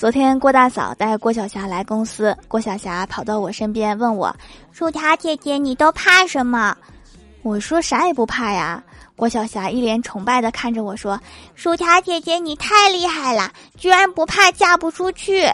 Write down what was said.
昨天郭大嫂带郭晓霞来公司，郭晓霞跑到我身边问我，薯条姐姐你都怕什么？我说啥也不怕呀。郭晓霞一脸崇拜的看着我说，薯条姐姐你太厉害了，居然不怕嫁不出去。